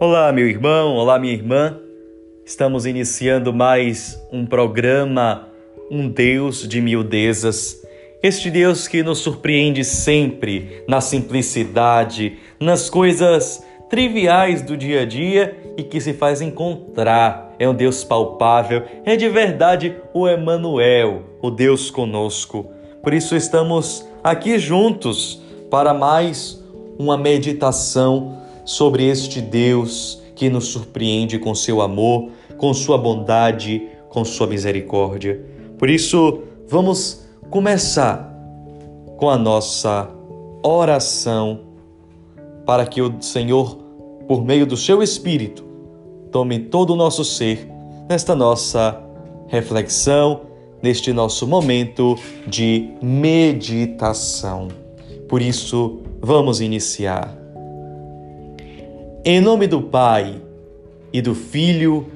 Olá, meu irmão, olá, minha irmã. Estamos iniciando mais um programa Um Deus de Miudezas. Este Deus que nos surpreende sempre na simplicidade, nas coisas triviais do dia a dia e que se faz encontrar. É um Deus palpável, é de verdade o Emanuel, o Deus conosco. Por isso estamos aqui juntos para mais uma meditação sobre este Deus que nos surpreende com seu amor, com sua bondade, com sua misericórdia. Por isso, vamos começar com a nossa oração para que o Senhor, por meio do seu Espírito, tome todo o nosso ser nesta nossa reflexão, neste nosso momento de meditação. Por isso, vamos iniciar. Em nome do Pai, e do Filho,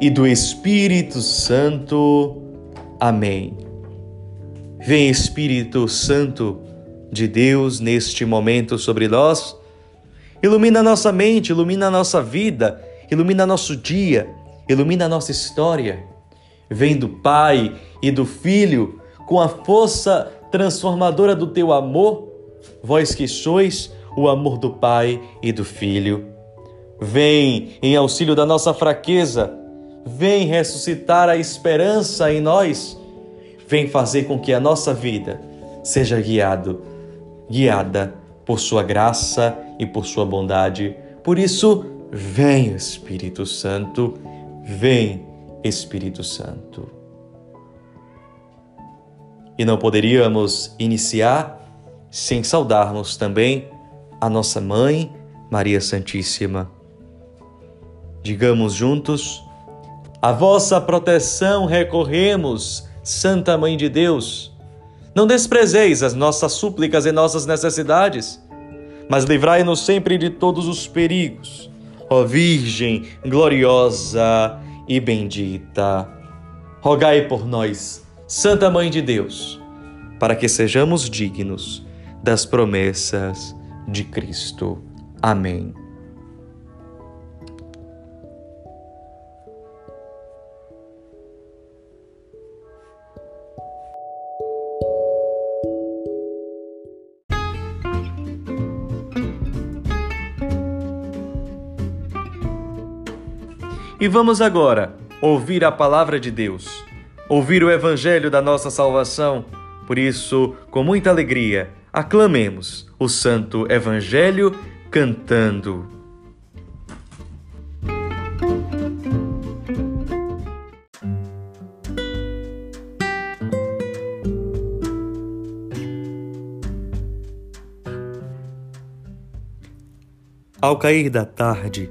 e do Espírito Santo. Amém. Vem Espírito Santo de Deus neste momento sobre nós. Ilumina nossa mente, ilumina nossa vida, ilumina nosso dia, ilumina nossa história. Vem do Pai e do Filho com a força transformadora do teu amor, vós que sois o amor do Pai e do Filho. Vem em auxílio da nossa fraqueza, vem ressuscitar a esperança em nós, vem fazer com que a nossa vida seja guiado, guiada por sua graça e por sua bondade. Por isso, vem Espírito Santo, vem Espírito Santo. E não poderíamos iniciar sem saudarmos também a nossa mãe, Maria Santíssima. Digamos juntos: A vossa proteção recorremos, Santa Mãe de Deus. Não desprezeis as nossas súplicas e nossas necessidades, mas livrai-nos sempre de todos os perigos. Ó Virgem gloriosa e bendita, rogai por nós, Santa Mãe de Deus, para que sejamos dignos das promessas de Cristo. Amém. E vamos agora ouvir a palavra de Deus, ouvir o evangelho da nossa salvação. Por isso, com muita alegria, aclamemos o santo evangelho cantando. Ao cair da tarde,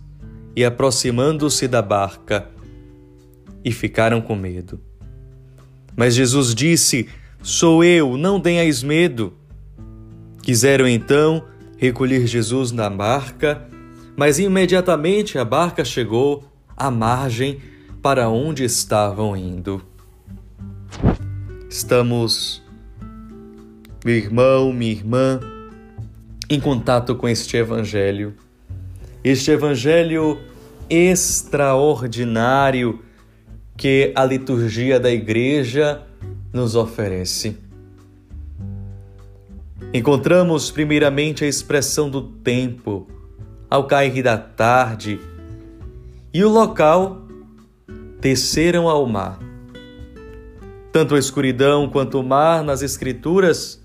e aproximando-se da barca, e ficaram com medo. Mas Jesus disse: Sou eu, não tenhais medo. Quiseram então recolher Jesus na barca, mas imediatamente a barca chegou à margem para onde estavam indo. Estamos, meu irmão, minha irmã, em contato com este Evangelho este evangelho extraordinário que a liturgia da igreja nos oferece. Encontramos primeiramente a expressão do tempo, ao cair da tarde, e o local desceram ao mar. Tanto a escuridão quanto o mar nas Escrituras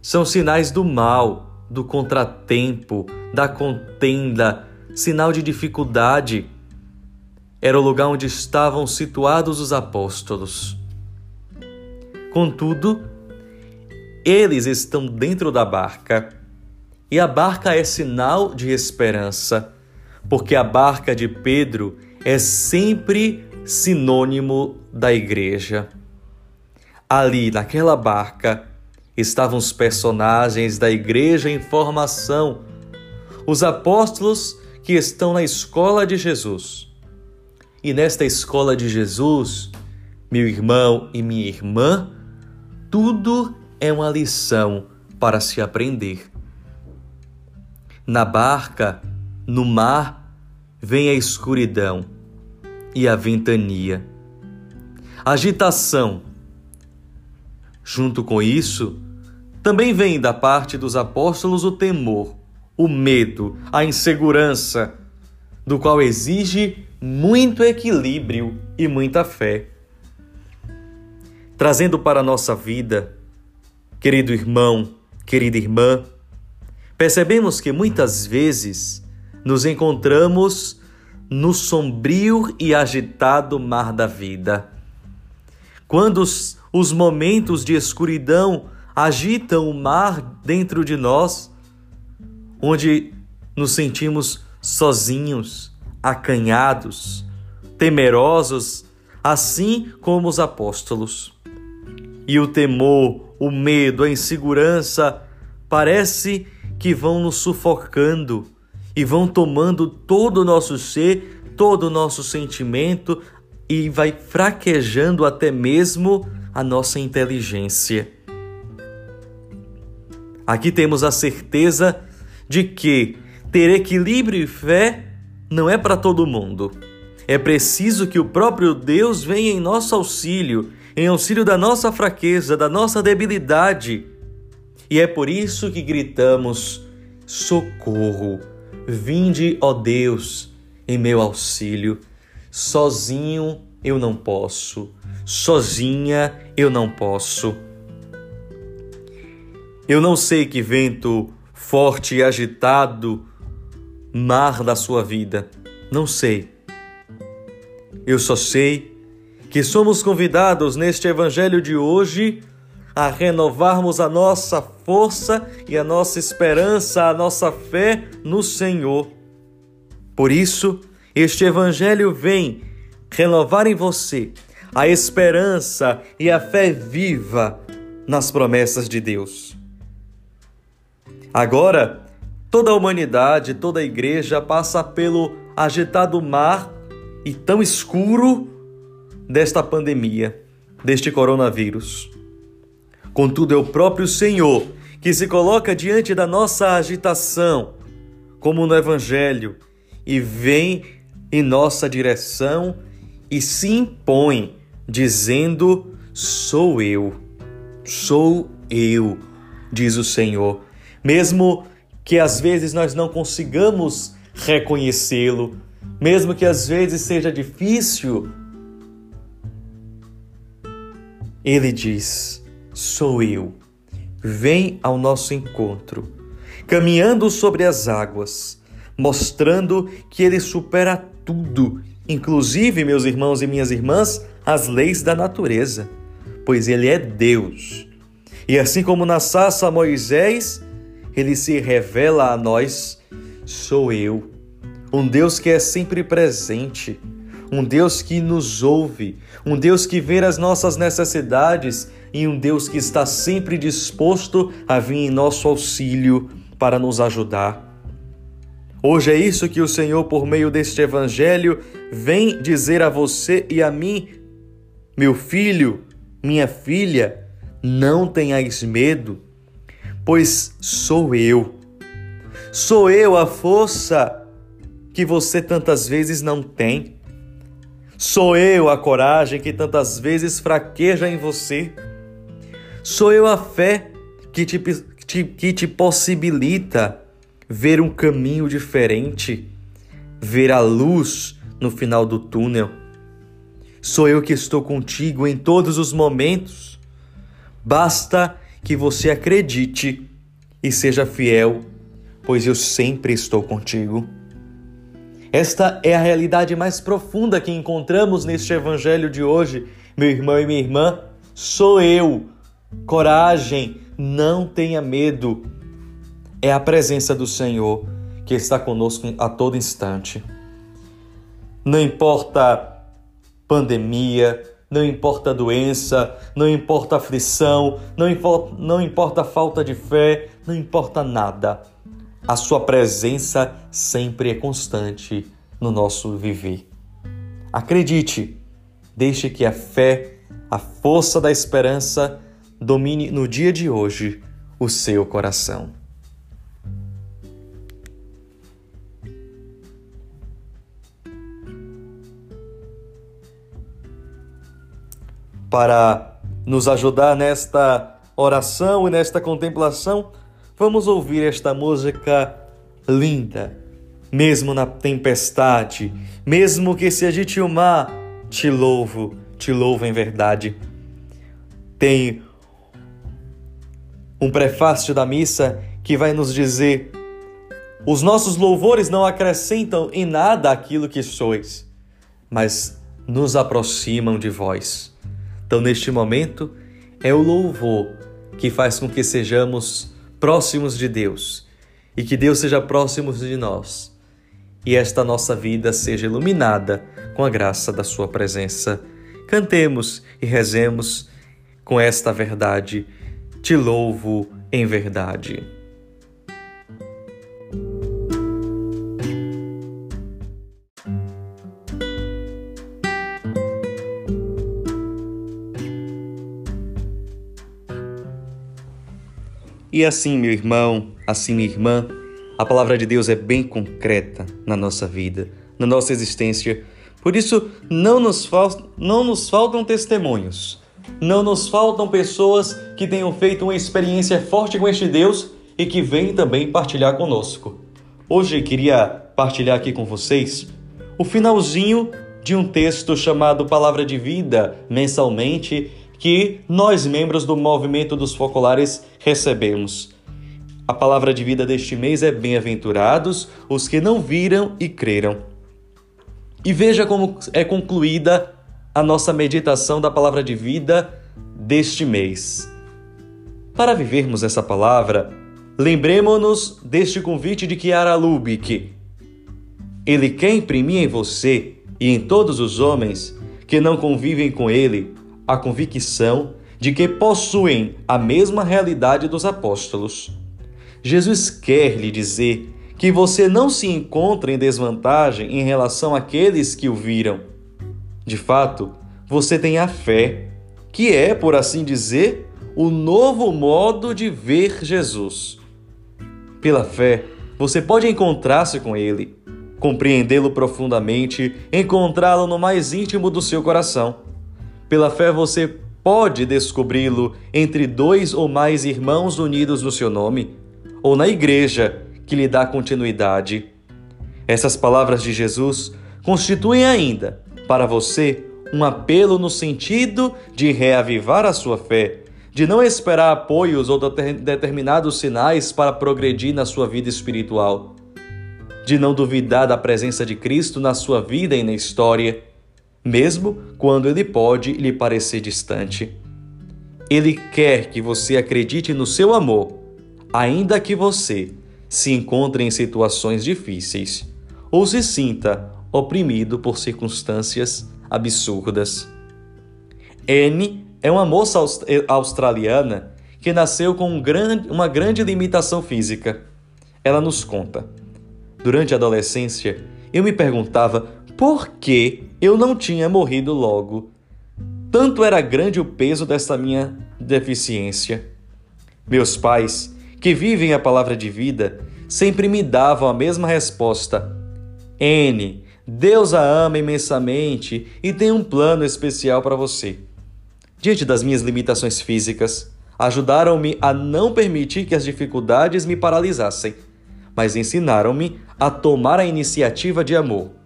são sinais do mal, do contratempo, da contenda, sinal de dificuldade, era o lugar onde estavam situados os apóstolos. Contudo, eles estão dentro da barca e a barca é sinal de esperança, porque a barca de Pedro é sempre sinônimo da igreja. Ali, naquela barca, estavam os personagens da igreja em formação, os apóstolos que estão na escola de Jesus. E nesta escola de Jesus, meu irmão e minha irmã, tudo é uma lição para se aprender. Na barca, no mar, vem a escuridão e a ventania. Agitação. Junto com isso, também vem da parte dos apóstolos o temor, o medo, a insegurança, do qual exige muito equilíbrio e muita fé. Trazendo para a nossa vida, querido irmão, querida irmã, percebemos que muitas vezes nos encontramos no sombrio e agitado mar da vida. Quando os, os momentos de escuridão agitam o mar dentro de nós, onde nos sentimos sozinhos, acanhados, temerosos, assim como os apóstolos. E o temor, o medo, a insegurança parece que vão nos sufocando e vão tomando todo o nosso ser, todo o nosso sentimento e vai fraquejando até mesmo a nossa inteligência. Aqui temos a certeza de que ter equilíbrio e fé não é para todo mundo. É preciso que o próprio Deus venha em nosso auxílio, em auxílio da nossa fraqueza, da nossa debilidade. E é por isso que gritamos: socorro! Vinde, ó Deus, em meu auxílio. Sozinho eu não posso, sozinha eu não posso. Eu não sei que vento forte e agitado mar da sua vida, não sei. Eu só sei que somos convidados neste evangelho de hoje a renovarmos a nossa força e a nossa esperança, a nossa fé no Senhor. Por isso, este Evangelho vem renovar em você a esperança e a fé viva nas promessas de Deus. Agora, toda a humanidade, toda a igreja passa pelo agitado mar e tão escuro desta pandemia, deste coronavírus. Contudo, é o próprio Senhor que se coloca diante da nossa agitação, como no Evangelho, e vem em nossa direção e se impõe, dizendo: Sou eu, sou eu, diz o Senhor. Mesmo que às vezes nós não consigamos reconhecê-lo, mesmo que às vezes seja difícil, ele diz: sou eu. Vem ao nosso encontro, caminhando sobre as águas, mostrando que ele supera tudo, inclusive, meus irmãos e minhas irmãs, as leis da natureza, pois ele é Deus. E assim como na saça a Moisés, ele se revela a nós: sou eu, um Deus que é sempre presente, um Deus que nos ouve, um Deus que vê as nossas necessidades e um Deus que está sempre disposto a vir em nosso auxílio para nos ajudar. Hoje é isso que o Senhor, por meio deste Evangelho, vem dizer a você e a mim: meu filho, minha filha, não tenhais medo, pois sou eu. Sou eu a força que você tantas vezes não tem. Sou eu a coragem que tantas vezes fraqueja em você. Sou eu a fé que te, te, que te possibilita ver um caminho diferente, ver a luz no final do túnel. Sou eu que estou contigo em todos os momentos. Basta que você acredite e seja fiel, pois eu sempre estou contigo. Esta é a realidade mais profunda que encontramos neste evangelho de hoje, meu irmão e minha irmã. Sou eu. Coragem, não tenha medo. É a presença do Senhor que está conosco a todo instante. Não importa pandemia, não importa doença, não importa aflição, não importa, não importa falta de fé, não importa nada. A sua presença sempre é constante no nosso viver. Acredite, deixe que a fé, a força da esperança domine no dia de hoje o seu coração. Para nos ajudar nesta oração e nesta contemplação, vamos ouvir esta música linda. Mesmo na tempestade, mesmo que se agite o mar, te louvo, te louvo em verdade. Tem um prefácio da missa que vai nos dizer: os nossos louvores não acrescentam em nada aquilo que sois, mas nos aproximam de vós. Então, neste momento, é o louvor que faz com que sejamos próximos de Deus e que Deus seja próximo de nós e esta nossa vida seja iluminada com a graça da Sua presença. Cantemos e rezemos com esta verdade. Te louvo em verdade. E assim, meu irmão, assim, minha irmã, a palavra de Deus é bem concreta na nossa vida, na nossa existência. Por isso, não nos, fal não nos faltam testemunhos, não nos faltam pessoas que tenham feito uma experiência forte com este Deus e que vêm também partilhar conosco. Hoje queria partilhar aqui com vocês o finalzinho de um texto chamado Palavra de Vida, mensalmente, que nós, membros do movimento dos focolares, recebemos. A palavra de vida deste mês é: Bem-aventurados os que não viram e creram. E veja como é concluída a nossa meditação da palavra de vida deste mês. Para vivermos essa palavra, lembremos-nos deste convite de Chiara Lubick. Ele quer imprimir em você e em todos os homens que não convivem com ele a convicção de que possuem a mesma realidade dos apóstolos. Jesus quer lhe dizer que você não se encontra em desvantagem em relação àqueles que o viram. De fato, você tem a fé, que é, por assim dizer, o novo modo de ver Jesus. Pela fé, você pode encontrar-se com Ele, compreendê-lo profundamente, encontrá-lo no mais íntimo do seu coração. Pela fé você pode descobri-lo entre dois ou mais irmãos unidos no seu nome, ou na igreja que lhe dá continuidade. Essas palavras de Jesus constituem ainda, para você, um apelo no sentido de reavivar a sua fé, de não esperar apoios ou determinados sinais para progredir na sua vida espiritual, de não duvidar da presença de Cristo na sua vida e na história mesmo quando ele pode lhe parecer distante. Ele quer que você acredite no seu amor, ainda que você se encontre em situações difíceis ou se sinta oprimido por circunstâncias absurdas. Anne é uma moça australiana que nasceu com um grande, uma grande limitação física. Ela nos conta. Durante a adolescência, eu me perguntava por que eu não tinha morrido logo? Tanto era grande o peso dessa minha deficiência. Meus pais, que vivem a palavra de vida, sempre me davam a mesma resposta: N, Deus a ama imensamente e tem um plano especial para você. Diante das minhas limitações físicas, ajudaram-me a não permitir que as dificuldades me paralisassem, mas ensinaram-me a tomar a iniciativa de amor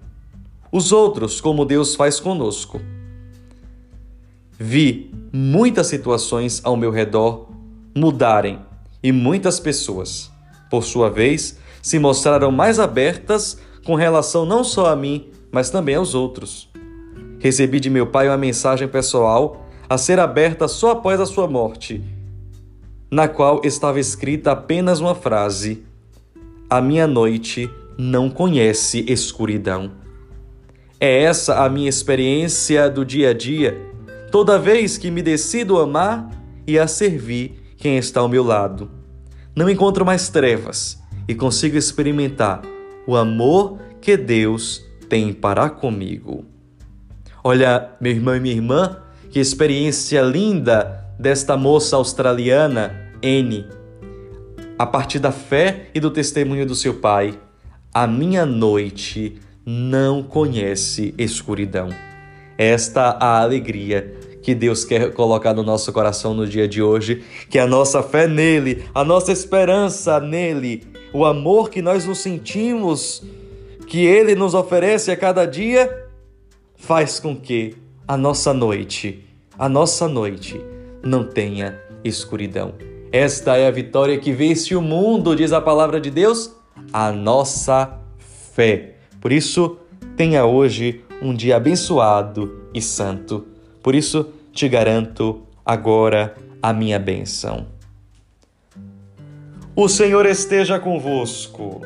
os outros como Deus faz conosco. Vi muitas situações ao meu redor mudarem e muitas pessoas, por sua vez, se mostraram mais abertas com relação não só a mim, mas também aos outros. Recebi de meu pai uma mensagem pessoal a ser aberta só após a sua morte, na qual estava escrita apenas uma frase: a minha noite não conhece escuridão. É essa a minha experiência do dia a dia, toda vez que me decido amar e a servir quem está ao meu lado. Não encontro mais trevas e consigo experimentar o amor que Deus tem para comigo. Olha, meu irmão e minha irmã, que experiência linda desta moça australiana, N. A partir da fé e do testemunho do seu pai, a minha noite não conhece escuridão. Esta a alegria que Deus quer colocar no nosso coração no dia de hoje, que a nossa fé nele, a nossa esperança nele, o amor que nós nos sentimos, que ele nos oferece a cada dia, faz com que a nossa noite, a nossa noite não tenha escuridão. Esta é a vitória que vence o mundo, diz a palavra de Deus, a nossa fé. Por isso, tenha hoje um dia abençoado e santo. Por isso, te garanto agora a minha bênção. O Senhor esteja convosco.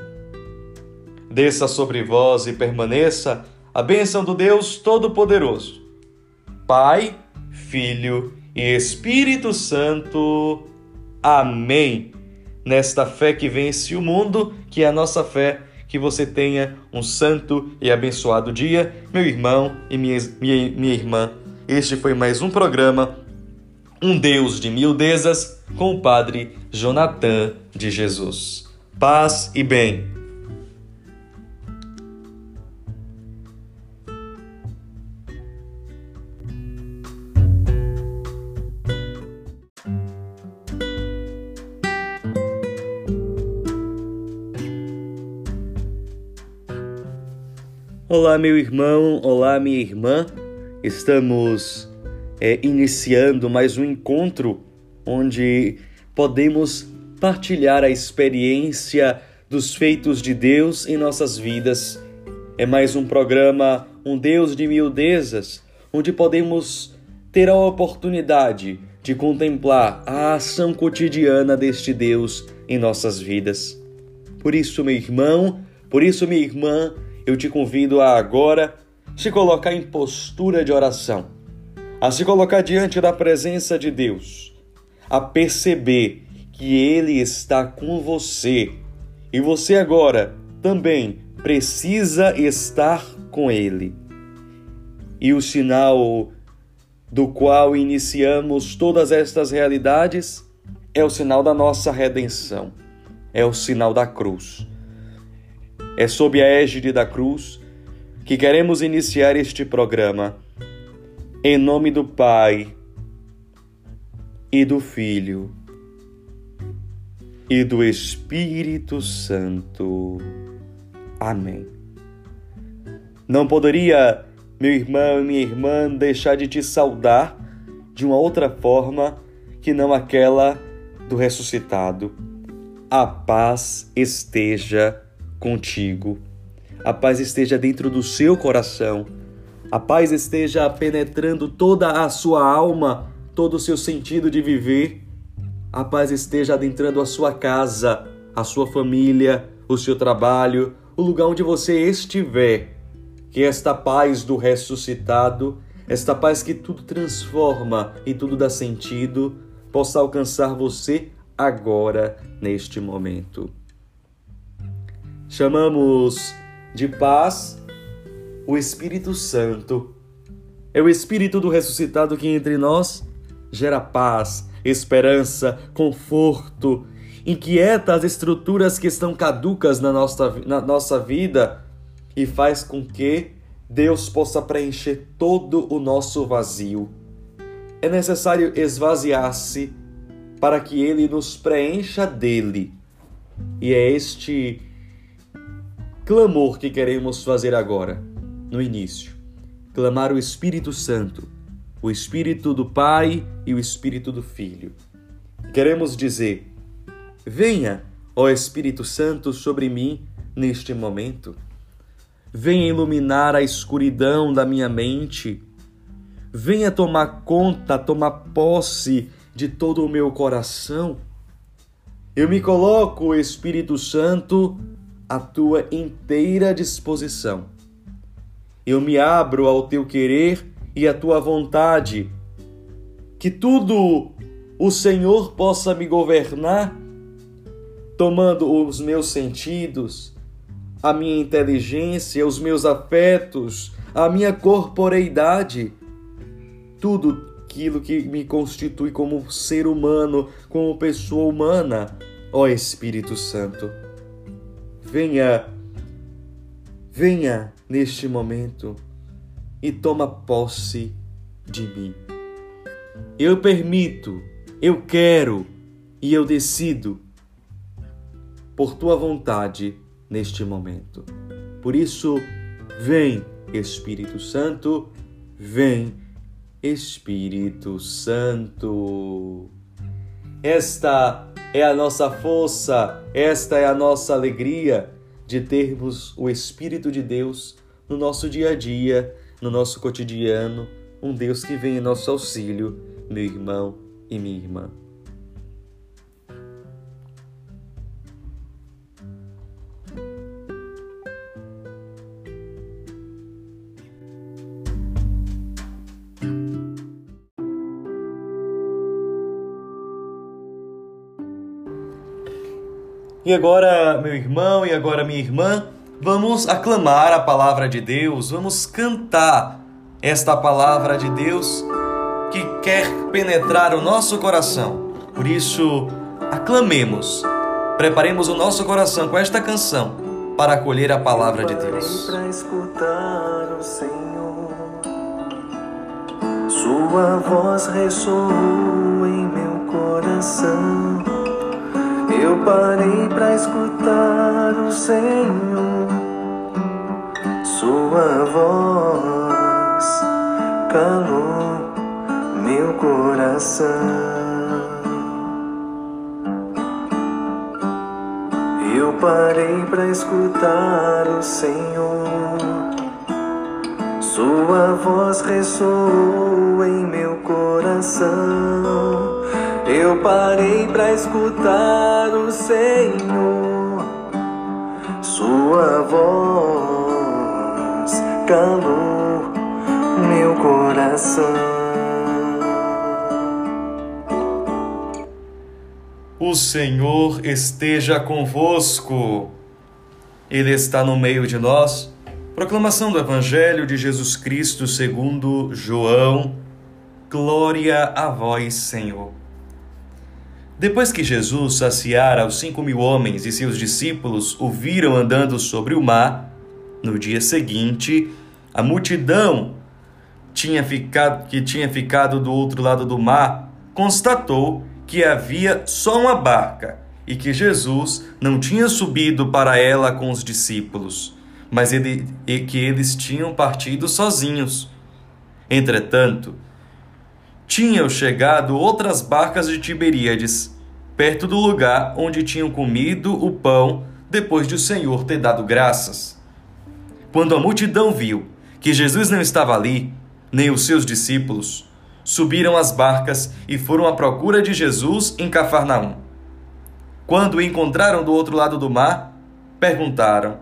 Desça sobre vós e permaneça a bênção do Deus Todo-Poderoso. Pai, Filho e Espírito Santo. Amém. Nesta fé que vence o mundo, que é a nossa fé, que você tenha um santo e abençoado dia, meu irmão e minha, minha, minha irmã. Este foi mais um programa, Um Deus de Mildezas, com o Padre Jonathan de Jesus. Paz e bem. Olá, meu irmão, olá, minha irmã. Estamos é, iniciando mais um encontro onde podemos partilhar a experiência dos feitos de Deus em nossas vidas. É mais um programa Um Deus de Miudezas, onde podemos ter a oportunidade de contemplar a ação cotidiana deste Deus em nossas vidas. Por isso, meu irmão, por isso, minha irmã, eu te convido a agora se colocar em postura de oração, a se colocar diante da presença de Deus, a perceber que Ele está com você e você agora também precisa estar com Ele. E o sinal do qual iniciamos todas estas realidades é o sinal da nossa redenção, é o sinal da cruz. É sob a égide da cruz que queremos iniciar este programa. Em nome do Pai e do Filho e do Espírito Santo. Amém. Não poderia, meu irmão e minha irmã, deixar de te saudar de uma outra forma que não aquela do ressuscitado. A paz esteja contigo. A paz esteja dentro do seu coração. A paz esteja penetrando toda a sua alma, todo o seu sentido de viver. A paz esteja adentrando a sua casa, a sua família, o seu trabalho, o lugar onde você estiver. Que esta paz do ressuscitado, esta paz que tudo transforma e tudo dá sentido, possa alcançar você agora, neste momento. Chamamos de paz o Espírito Santo. É o Espírito do ressuscitado que entre nós gera paz, esperança, conforto, inquieta as estruturas que estão caducas na nossa, na nossa vida e faz com que Deus possa preencher todo o nosso vazio. É necessário esvaziar-se para que Ele nos preencha dele. E é este clamor que queremos fazer agora, no início. Clamar o Espírito Santo, o Espírito do Pai e o Espírito do Filho. Queremos dizer: Venha, ó Espírito Santo, sobre mim neste momento. Venha iluminar a escuridão da minha mente. Venha tomar conta, tomar posse de todo o meu coração. Eu me coloco, Espírito Santo, à tua inteira disposição. Eu me abro ao teu querer e à tua vontade. Que tudo o Senhor possa me governar, tomando os meus sentidos, a minha inteligência, os meus afetos, a minha corporeidade, tudo aquilo que me constitui como ser humano, como pessoa humana. Ó Espírito Santo, venha, venha neste momento e toma posse de mim. Eu permito, eu quero e eu decido por tua vontade neste momento. Por isso, vem, Espírito Santo, vem, Espírito Santo. Esta é a nossa força, esta é a nossa alegria de termos o Espírito de Deus no nosso dia a dia, no nosso cotidiano, um Deus que vem em nosso auxílio, meu irmão e minha irmã. E agora, meu irmão e agora minha irmã, vamos aclamar a palavra de Deus, vamos cantar esta palavra de Deus que quer penetrar o nosso coração. Por isso, aclamemos, preparemos o nosso coração com esta canção para acolher a palavra de Deus. Para escutar o Senhor, Sua voz ressoou em meu coração. Eu parei para escutar o Senhor, Sua voz calou meu coração. Eu parei para escutar o Senhor, Sua voz ressoou em meu coração. Eu parei para escutar o Senhor, Sua voz calou meu coração. O Senhor esteja convosco, Ele está no meio de nós. Proclamação do Evangelho de Jesus Cristo segundo João. Glória a vós, Senhor. Depois que Jesus saciara os cinco mil homens e seus discípulos o viram andando sobre o mar, no dia seguinte, a multidão tinha ficado, que tinha ficado do outro lado do mar constatou que havia só uma barca e que Jesus não tinha subido para ela com os discípulos, mas ele, e que eles tinham partido sozinhos. Entretanto, tinham chegado outras barcas de Tiberíades, perto do lugar onde tinham comido o pão depois de o Senhor ter dado graças. Quando a multidão viu que Jesus não estava ali, nem os seus discípulos, subiram as barcas e foram à procura de Jesus em Cafarnaum. Quando o encontraram do outro lado do mar, perguntaram: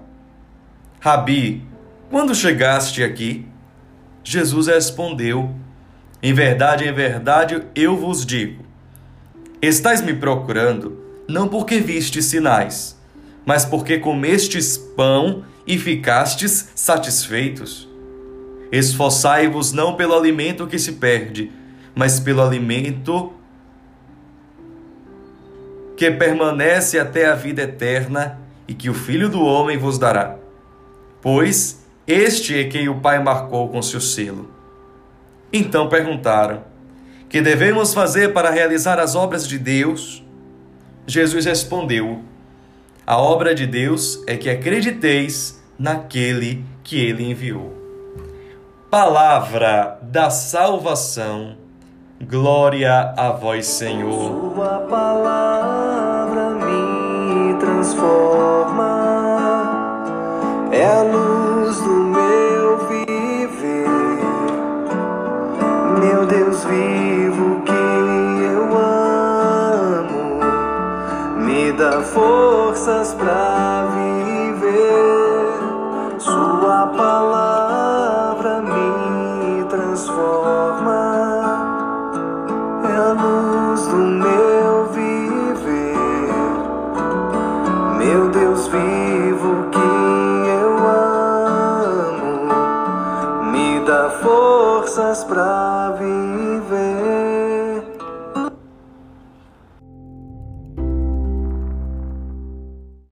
Rabi, quando chegaste aqui? Jesus respondeu: Em verdade, em verdade, eu vos digo: Estais me procurando não porque vistes sinais, mas porque comestes pão e ficastes satisfeitos. Esforçai-vos não pelo alimento que se perde, mas pelo alimento que permanece até a vida eterna e que o Filho do Homem vos dará. Pois este é quem o Pai marcou com seu selo. Então perguntaram: Que devemos fazer para realizar as obras de Deus? Jesus respondeu: A obra de Deus é que acrediteis naquele que ele enviou. Palavra da salvação. Glória a vós, Senhor. Sua palavra forças para